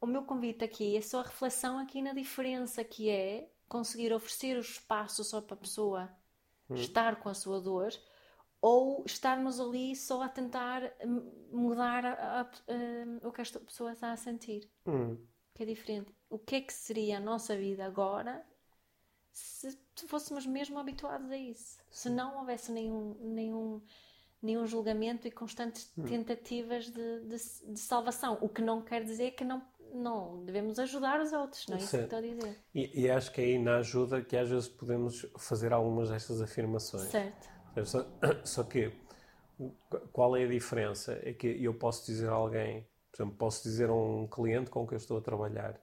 O meu convite aqui é só a reflexão aqui na diferença que é conseguir oferecer o espaço só para a pessoa Hum. estar com a sua dor ou estarmos ali só a tentar hum, mudar a- a- hum, o que esta pessoa está a sentir Hum. que é diferente. O que é que seria a nossa vida agora se fôssemos mesmo habituados a isso? Se não houvesse nenhum, nenhum, nenhum julgamento e constantes Hum. tentativas de, de, de salvação. O que não quer dizer que não, não devemos ajudar os outros, não é isso que estou a dizer. E, e acho que é aí na ajuda que às vezes podemos fazer algumas destas afirmações. Certo. Só, só que qual é a diferença? É que eu posso dizer a alguém, por exemplo, posso dizer a um cliente com quem eu estou a trabalhar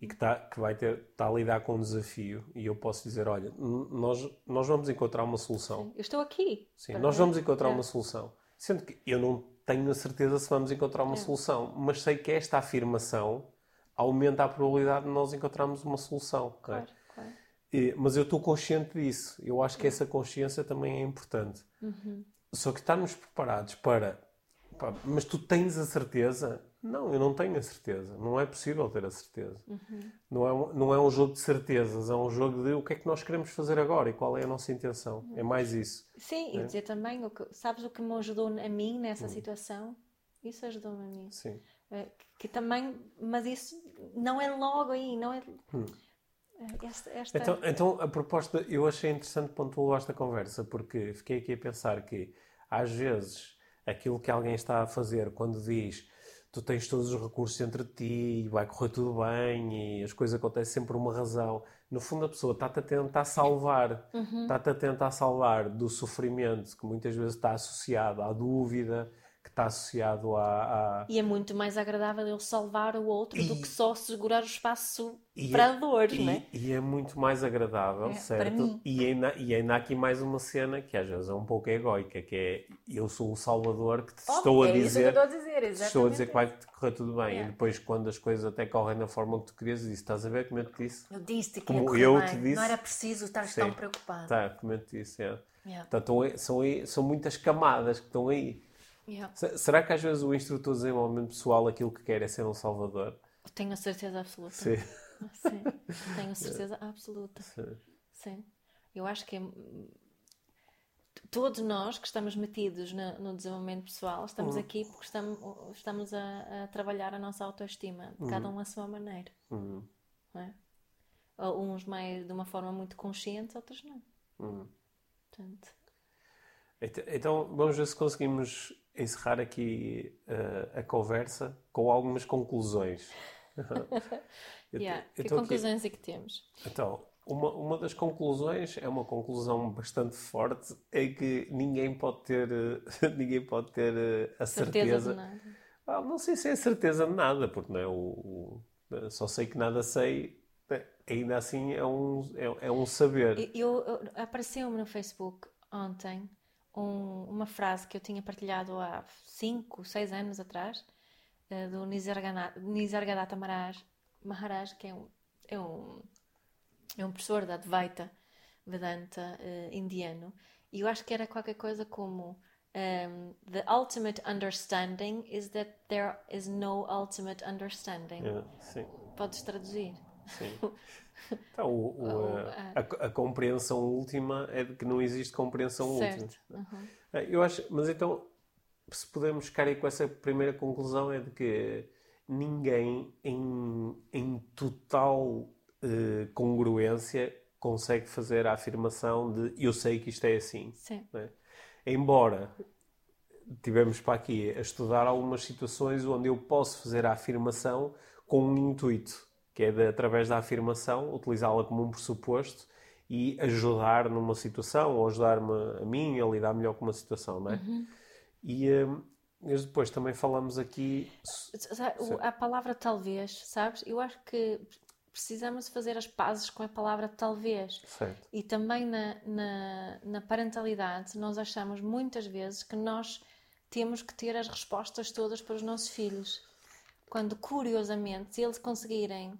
e que, tá, que vai ter, está a lidar com um desafio e eu posso dizer, olha, nós, nós vamos encontrar uma solução. Eu estou aqui. Sim, para- nós vamos encontrar É. uma solução. Sendo que eu não tenho a certeza se vamos encontrar uma É. solução, mas sei que esta afirmação aumenta a probabilidade de nós encontrarmos uma solução. não é? Mas eu estou consciente disso. Eu acho que essa consciência também é importante. Só que estarmos preparados para. pá, mas tu tens a certeza? Não, eu não tenho a certeza. Não é possível ter a certeza. Não, é um, não é um jogo de certezas, é um jogo de o que é que nós queremos fazer agora e qual é a nossa intenção. É mais isso. Sim, É. e dizer também, o que, sabes o que me ajudou a mim nessa situação? Isso ajudou-me a mim. Sim. Eh, que também, mas isso não é logo aí, não é. Eh, Esta, esta- Então, então, a proposta, eu achei interessante pontuar esta conversa, porque fiquei aqui a pensar que, às vezes, aquilo que alguém está a fazer quando diz tu tens todos os recursos entre ti e vai correr tudo bem e as coisas acontecem sempre por uma razão, no fundo a pessoa está-te a tentar salvar, Uhum. está-te a tentar salvar do sofrimento que muitas vezes está associado à dúvida, que está associado à- à, E é muito mais agradável eu salvar o outro do E- que só segurar o espaço E para é- a dor, e, não é? e é muito mais agradável, É, certo? para mim. E ainda, e ainda há aqui mais uma cena que às vezes é um pouco egoica, que é eu sou o salvador que te estou a é isso que eu dizer, estou a dizer, estou a dizer que vai correr tudo bem. Yeah. E depois quando as coisas até correm da forma que tu querias, dizes, estás a ver como eu te disse? Eu disse-te que Como eu bem. te disse. Não era preciso estar tão preocupado. Tá, como eu te disse, é. Yeah. Então, são, são muitas camadas que estão aí. Yeah. Será que às vezes o instrutor de desenvolvimento pessoal aquilo que quer é ser um salvador? Tenho a certeza absoluta. Sim. Sim, tenho a certeza absoluta. Sim. Sim. Eu acho que é... todos nós que estamos metidos na- no desenvolvimento pessoal estamos Uhum. aqui porque estamos, estamos a, a trabalhar a nossa autoestima, cada um à sua maneira. Uhum. É? Uns mais de uma forma muito consciente, outros não. Uhum. Portanto, Então- vamos ver se conseguimos encerrar aqui eh, a conversa com algumas conclusões. Yeah. que tô aqui- conclusões é que temos? Então, uma, uma das conclusões é uma conclusão bastante forte, é que ninguém pode ter, ninguém pode ter eh, a certeza. Certeza de nada. Ah, não sei se é certeza de nada, porque não é o, o- só sei que nada sei, ainda assim é um, é, é um saber. Eu, eu- apareceu-me no Facebook ontem um- uma frase que eu tinha partilhado há 5, 6 anos atrás, eh, do Nisargadatta Maharaj, Maharaj, que é um, é um, é um professor da Advaita Vedanta eh, indiano, e eu acho que era qualquer coisa como um, The ultimate understanding is that there is no ultimate understanding. É, sim, Podes traduzir? sim. Então, o- o, Ou, a, a- a compreensão última é de que não existe compreensão última. Certo. Uhum. É, Eu acho, mas então, se podemos ficar aí com essa primeira conclusão, é de que ninguém em, em total eh, congruência consegue fazer a afirmação de eu sei que isto é assim. Sim. né? Embora tivemos para aqui a estudar algumas situações onde eu posso fazer a afirmação com um intuito, que é de, através da afirmação, utilizá-la como um pressuposto e ajudar numa situação, ou ajudar-me a mim a lidar melhor com uma situação, não é? E hum, depois também falamos aqui. A palavra talvez, sabes? Eu acho que precisamos fazer as pazes com a palavra talvez. Certo. E também na, na, na parentalidade, nós achamos muitas vezes que nós temos que ter as respostas todas para os nossos filhos. Quando, curiosamente, se eles conseguirem,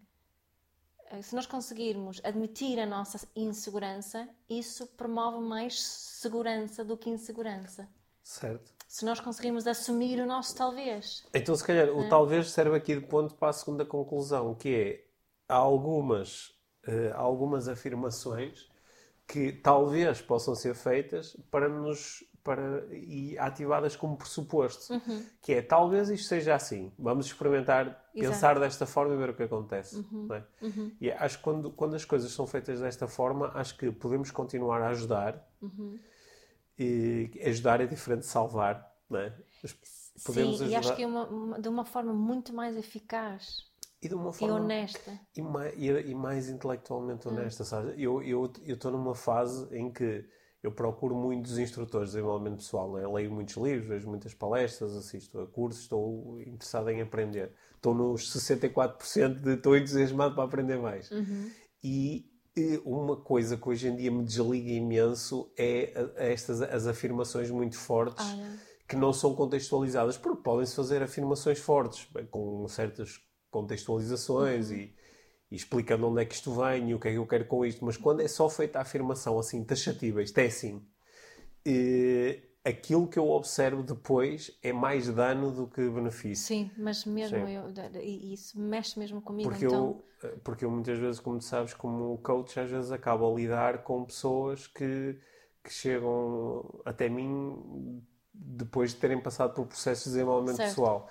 se nós conseguirmos admitir a nossa insegurança, isso promove mais segurança do que insegurança. Certo. Se nós conseguirmos assumir o nosso talvez. Então, se calhar, o talvez serve aqui de ponto para a segunda conclusão, que é há algumas, eh, há algumas afirmações que talvez possam ser feitas para nos para, e ativadas como pressuposto, que é talvez isto seja assim, vamos experimentar, pensar desta forma e ver o que acontece. não é? E acho que quando, quando as coisas são feitas desta forma, acho que podemos continuar a ajudar. E ajudar é diferente de salvar, não é? Podemos Sim, e ajudar acho que é uma- de uma forma muito mais eficaz e de uma e forma honesta. e mais, e mais intelectualmente honesta, sabe? Eu eu eu estou numa fase em que eu procuro muitos instrutores de desenvolvimento pessoal, né? leio muitos livros, vejo muitas palestras, assisto a cursos, estou interessado em aprender. Estou nos 64% de estou entusiasmado para aprender mais. E eh, uma coisa que hoje em dia me desliga imenso é estas as afirmações muito fortes Ah, é? que não são contextualizadas, porque podem-se fazer afirmações fortes, com certas contextualizações e, e explicando onde é que isto vem e o que é que eu quero com isto, mas quando é só feita a afirmação assim, taxativa, isto é assim, eh, aquilo que eu observo depois é mais dano do que benefício. Sim, mas mesmo Sim. eu, e isso mexe mesmo comigo, Porque, então. eu, eh, porque eu muitas vezes, como tu sabes, como coach, às vezes acabo a lidar com pessoas que, que chegam até mim depois de terem passado por processos de desenvolvimento Certo. pessoal.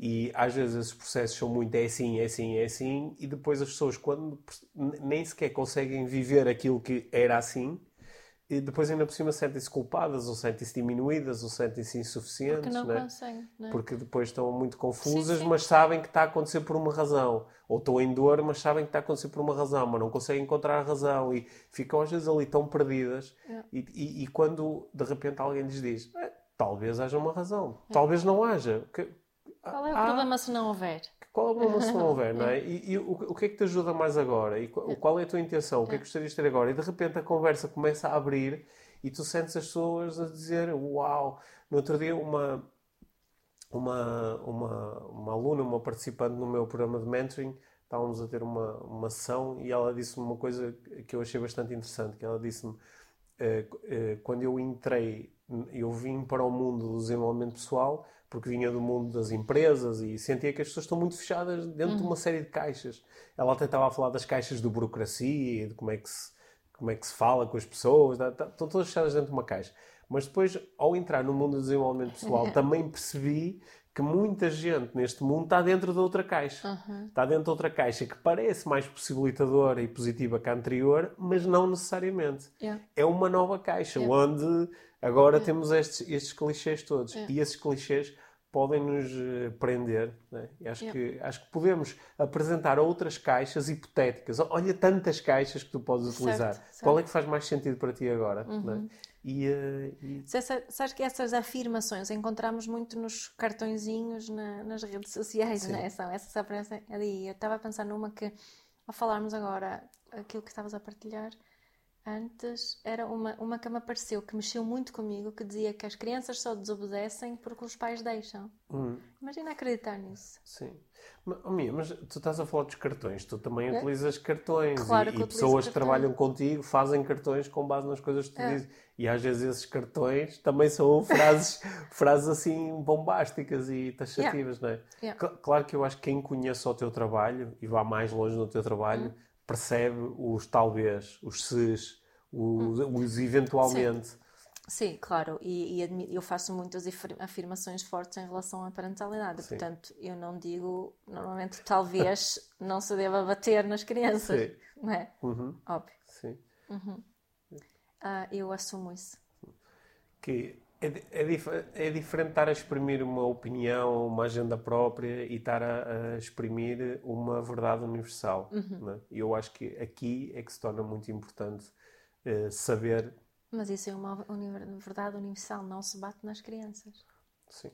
E às vezes esses processos são muito é assim, é assim, é assim, e depois as pessoas, quando nem sequer conseguem viver aquilo que era assim, e depois ainda por cima sentem-se culpadas, ou sentem-se diminuídas, ou sentem-se insuficientes, Que não né? conseguem, não é? porque depois estão muito confusas, sim. mas sabem que está a acontecer por uma razão. Ou estão em dor, mas sabem que está a acontecer por uma razão, mas não conseguem encontrar a razão e ficam às vezes ali tão perdidas. É. E, e- e quando de repente alguém lhes diz, "Eh, talvez haja uma razão, É. talvez não haja. Qual é o Ah, problema se não houver? Qual é o problema se não houver, não é? E, e o, o que é que te ajuda mais agora? E qual, qual é a tua intenção? O que é que gostarias de ter agora? E de repente a conversa começa a abrir e tu sentes as pessoas a dizer uau! No outro dia uma, uma, uma, uma aluna, uma participante no meu programa de mentoring, estávamos a ter uma, uma sessão e ela disse-me uma coisa que eu achei bastante interessante, que ela disse-me eh, eh, quando eu entrei, eu vim para o mundo do desenvolvimento pessoal porque vinha do mundo das empresas e sentia que as pessoas estão muito fechadas dentro de uma série de caixas. Ela até estava a falar das caixas de burocracia de como é que se, como é que se fala com as pessoas, tá- tá- estão todas fechadas dentro de uma caixa. Mas depois, ao entrar no mundo do desenvolvimento pessoal, também percebi que muita gente neste mundo está dentro de outra caixa. Está dentro de outra caixa que parece mais possibilitadora e positiva que a anterior, mas não necessariamente. Yeah. É uma nova caixa, onde agora temos estes, estes clichês todos. E esses clichês podem nos eh, prender. Né? Acho, Yeah. que, acho que podemos apresentar outras caixas hipotéticas. Olha tantas caixas que tu podes Certo, utilizar. certo. Uhum. Qual é que faz mais sentido para ti agora? né? E, eh, e- Se essa- Sabes que essas afirmações encontramos muito nos cartõezinhos na- nas redes sociais, Sim. não é? São essas aparecem ali. Eu estava a pensar numa que, ao falarmos agora, aquilo que estavas a partilhar, antes era uma, uma que me apareceu, que mexeu muito comigo, que dizia que as crianças só desobedecem porque os pais deixam. hum, Imagina acreditar nisso. sim. Mas, oh, Mia, mas tu estás a falar dos cartões. Tu também utilizas cartões. É? Claro e, que e pessoas que trabalham contigo fazem cartões com base nas coisas que tu É. dizes. E às vezes esses cartões também são frases, frases assim bombásticas e taxativas, não é? Yeah. Cl- Claro que eu acho que quem conhece o teu trabalho e vá mais longe no teu trabalho Hum. Percebe os talvez, os ses, os, Hum. os eventualmente. Sim, claro, e, e eu faço muitas afir- afirmações fortes em relação à parentalidade, Sim. portanto, eu não digo, normalmente, talvez não se deva bater nas crianças, Sim. não é? Uhum, Óbvio. sim. Ah, eu assumo isso. que é, é, dif- é diferente estar a exprimir uma opinião, uma agenda própria e estar a, a exprimir uma verdade universal. né? E eu acho que aqui é que se torna muito importante eh, saber. Mas isso é uma univer- verdade universal, não se bate nas crianças, Sim.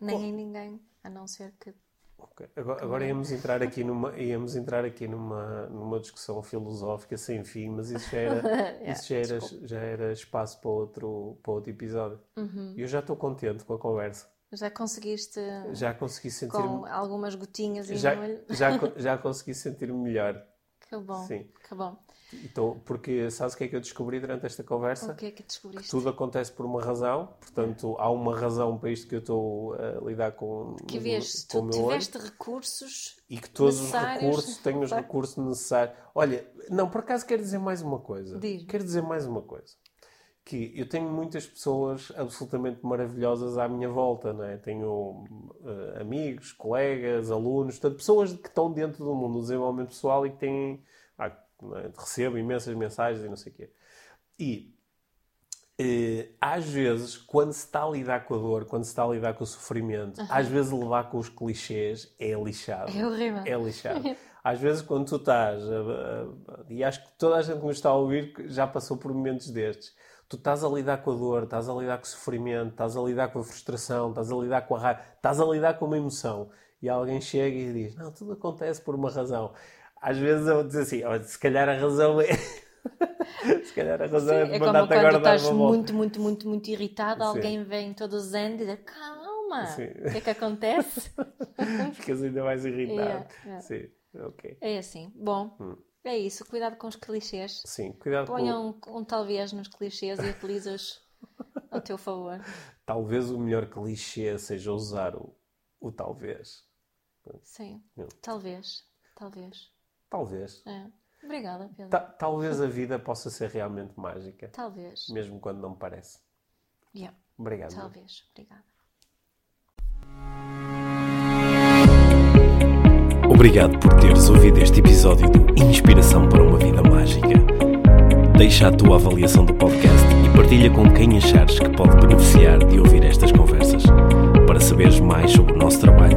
nem em ninguém, a não ser que. Agora, agora íamos entrar aqui numa íamos entrar aqui numa numa discussão filosófica sem fim, mas isso já era Yeah, isso já era, já era espaço para outro para outro episódio. Uhum. Eu já estou contente com a conversa. Já conseguiste Já consegui sentir com algumas gotinhas e já, molho? já, já consegui sentir melhor. Que bom, Sim. que bom. Então, porque sabes o que é que eu descobri durante esta conversa? O que é que descobriste? Tudo acontece por uma razão, portanto, há uma razão para isto que eu estou a lidar com, Que vês, com tu meu olho tiveste recursos e que todos os recursos têm os recursos necessários. Olha, não, por acaso quero dizer mais uma coisa. Diz. Quero dizer mais uma coisa. Que eu tenho muitas pessoas absolutamente maravilhosas à minha volta, não é? Tenho eh, amigos, colegas, alunos, portanto, pessoas que estão dentro do mundo do desenvolvimento pessoal e que têm. É? recebo imensas mensagens e não sei o quê. E eh, às vezes, quando se está a lidar com a dor, quando se está a lidar com o sofrimento, às vezes levar com os clichês é lixado. É horrível. É lixado. Às vezes, quando tu estás, e acho que toda a gente que nos está a ouvir já passou por momentos destes, tu estás a lidar com a dor, estás a lidar com o sofrimento, estás a lidar com a frustração, estás a lidar com a raiva, estás a lidar com uma emoção, e alguém chega e diz: Não, tudo acontece por uma razão. Às vezes eu digo assim: "Olha, se calhar a razão é. se calhar a razão é Sim, de é como mandar-te quando agora dar estás uma volta. muito, muito, muito, muito irritado, Sim. alguém vem todo zen e diz calma, o que é que acontece? Ficas ainda mais irritado. Yeah, yeah. Sim, ok. É assim, bom, Hum. é isso, cuidado com os clichês. Sim, cuidado com. Ponha um, um talvez nos clichês e utiliza-os ao teu favor. Talvez o melhor clichê seja usar o, o talvez. Sim, Não. talvez, talvez. Talvez. É. Obrigada, Pedro. Ta- talvez a vida possa ser realmente mágica, Talvez. mesmo quando não parece. Yeah, Obrigado. talvez. Obrigada. Obrigado por teres ouvido este episódio do Inspiração para uma Vida Mágica. Deixa a tua avaliação do podcast e partilha com quem achares que pode beneficiar de ouvir estas conversas. Para saberes mais sobre o nosso trabalho,